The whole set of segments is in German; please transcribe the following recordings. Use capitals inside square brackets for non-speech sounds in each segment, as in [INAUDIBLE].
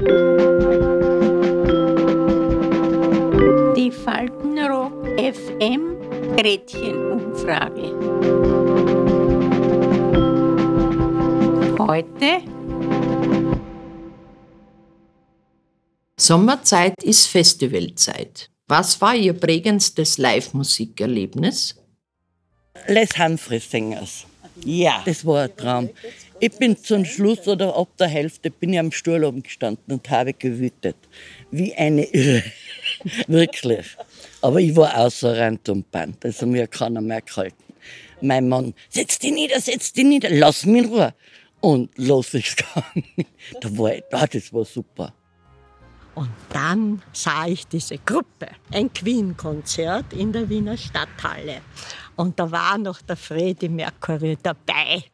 Die Faltenrock FM Gretchenumfrage. Heute Sommerzeit ist Festivalzeit. Was war Ihr prägendstes Live-Musikerlebnis? Les Humphreys Singers. Ja, das war ein Traum. Ich bin zum Schluss oder ab der Hälfte bin ich am Stuhl oben gestanden und habe gewütet. Wie eine Irre. [LAUGHS] Wirklich. Aber ich war außer Rand und Band. Also mir keiner mehr gehalten. Mein Mann, setz dich nieder, setz dich nieder, lass mich in Ruhe. Und los ist [LAUGHS] gegangen. Da war ich, ah, das war super. Und dann sah ich diese Gruppe, ein Queen-Konzert in der Wiener Stadthalle. Und da war noch der Freddie Mercury dabei.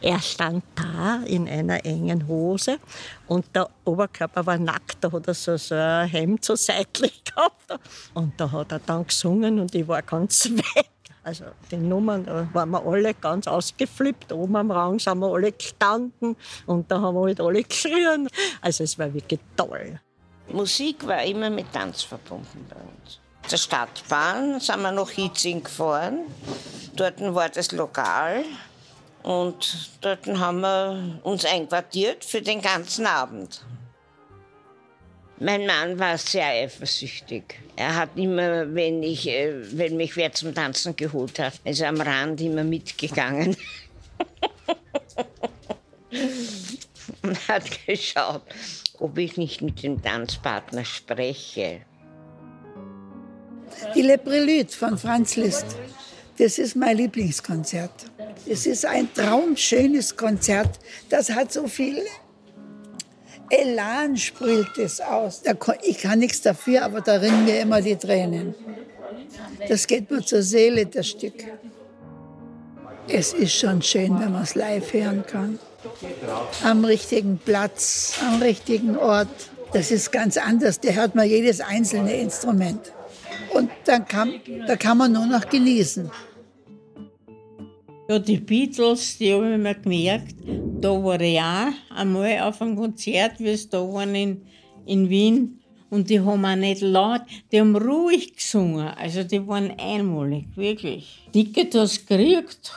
Er stand da in einer engen Hose und der Oberkörper war nackt, da hat er so, so ein Hemd so seitlich [LAUGHS] gehabt. Und da hat er dann gesungen und ich war ganz [LAUGHS] weg. Also die Nummern, da waren wir alle ganz ausgeflippt. Oben am Rang sind wir alle gestanden und da haben wir halt alle geschrien. Also es war wirklich toll. Musik war immer mit Tanz verbunden bei uns. Zur Stadtbahn sind wir nach Hitzing gefahren. Dort war das Lokal. Und dort haben wir uns einquartiert für den ganzen Abend. Mein Mann war sehr eifersüchtig. Er hat immer, wenn, ich, äh, wenn mich wer zum Tanzen geholt hat, ist er am Rand immer mitgegangen. [LAUGHS] Und hat geschaut, ob ich nicht mit dem Tanzpartner spreche. Die Le Prélude von Franz Liszt. Das ist mein Lieblingskonzert. Es ist ein traumschönes Konzert. Das hat so viel Elan sprüht es aus. Ich kann nichts dafür, aber da rinnen mir immer die Tränen. Das geht mir zur Seele, das Stück. Es ist schon schön, wenn man es live hören kann. Am richtigen Platz, am richtigen Ort. Das ist ganz anders. Da hört man jedes einzelne Instrument. Und dann kann, da kann man nur noch genießen. Ja, die Beatles, die habe ich mir gemerkt. Da war ich auch einmal auf einem Konzert, wie es da waren in, in Wien. Und die haben auch nicht laut, die haben ruhig gesungen. Also die waren einmalig, wirklich. Ticket hast du gekriegt,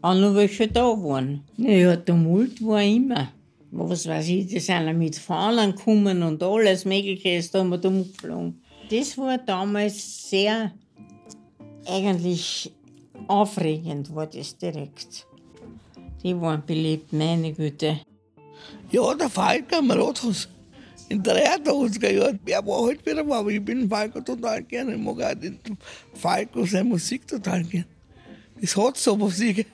auch noch welche da waren. Naja, Tumult war immer. Was weiß ich, die sind mit Fahnen gekommen und alles Mögliche ist da da umgeflogen. Das war damals sehr, eigentlich aufregend war das direkt. Die waren beliebt, meine Güte. Ja, der Falk am Rathaus. In der 83er Jahren, der war halt wieder mal, aber ich bin Falco total gerne. Ich mag auch den Falco seine Musik total gerne. Das hat so was, äh,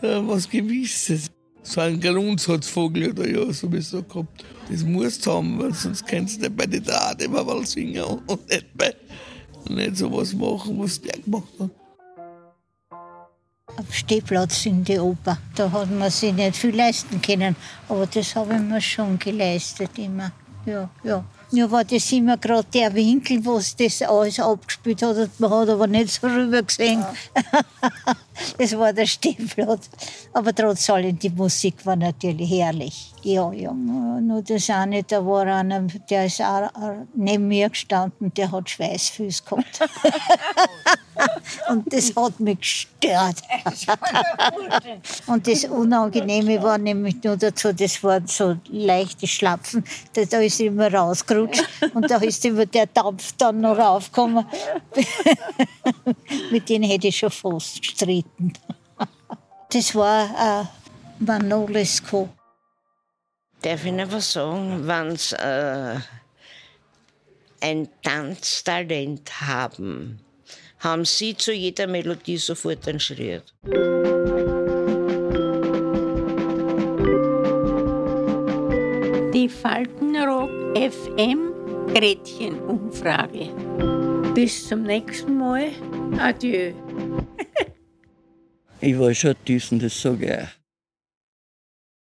was Gewisses. So ein Grundsatzvogel oder ja, so wie so gehabt. Das musst du haben, weil sonst kannst du nicht bei den Draht immer mal singen und nicht, bei, nicht so was machen, was der gemacht hat. Am Stehplatz in die Oper. Da hat man sich nicht viel leisten können, aber das habe ich mir schon geleistet immer. Ja, ja. Nur war das immer gerade der Winkel, wo es das alles abgespielt hat. Man hat aber nicht so rüber gesehen. Ja. [LAUGHS] das war der Stehplatz. Aber trotz allem, die Musik war natürlich herrlich. Ja, ja. Nur das eine, da war einer, der ist auch neben mir gestanden, der hat Schweißfüße gehabt. [LAUGHS] Und das hat mich gestört. [LAUGHS] Und das Unangenehme war nämlich nur dazu, das waren so leichte Schlapfen, da ist immer rausgerutscht und da ist immer der Dampf dann noch raufgekommen. [LAUGHS] Mit denen hätte ich schon fast gestritten. Das war äh, Manolesco. Darf ich noch was sagen, wenn Sie äh, ein Tanztalent haben? Haben sie zu jeder Melodie sofort einen Schritt. Die Faltenrock FM Gretchen-Umfrage. Bis zum nächsten Mal. Adieu. [LAUGHS] ich war schon düsen, das sage ich.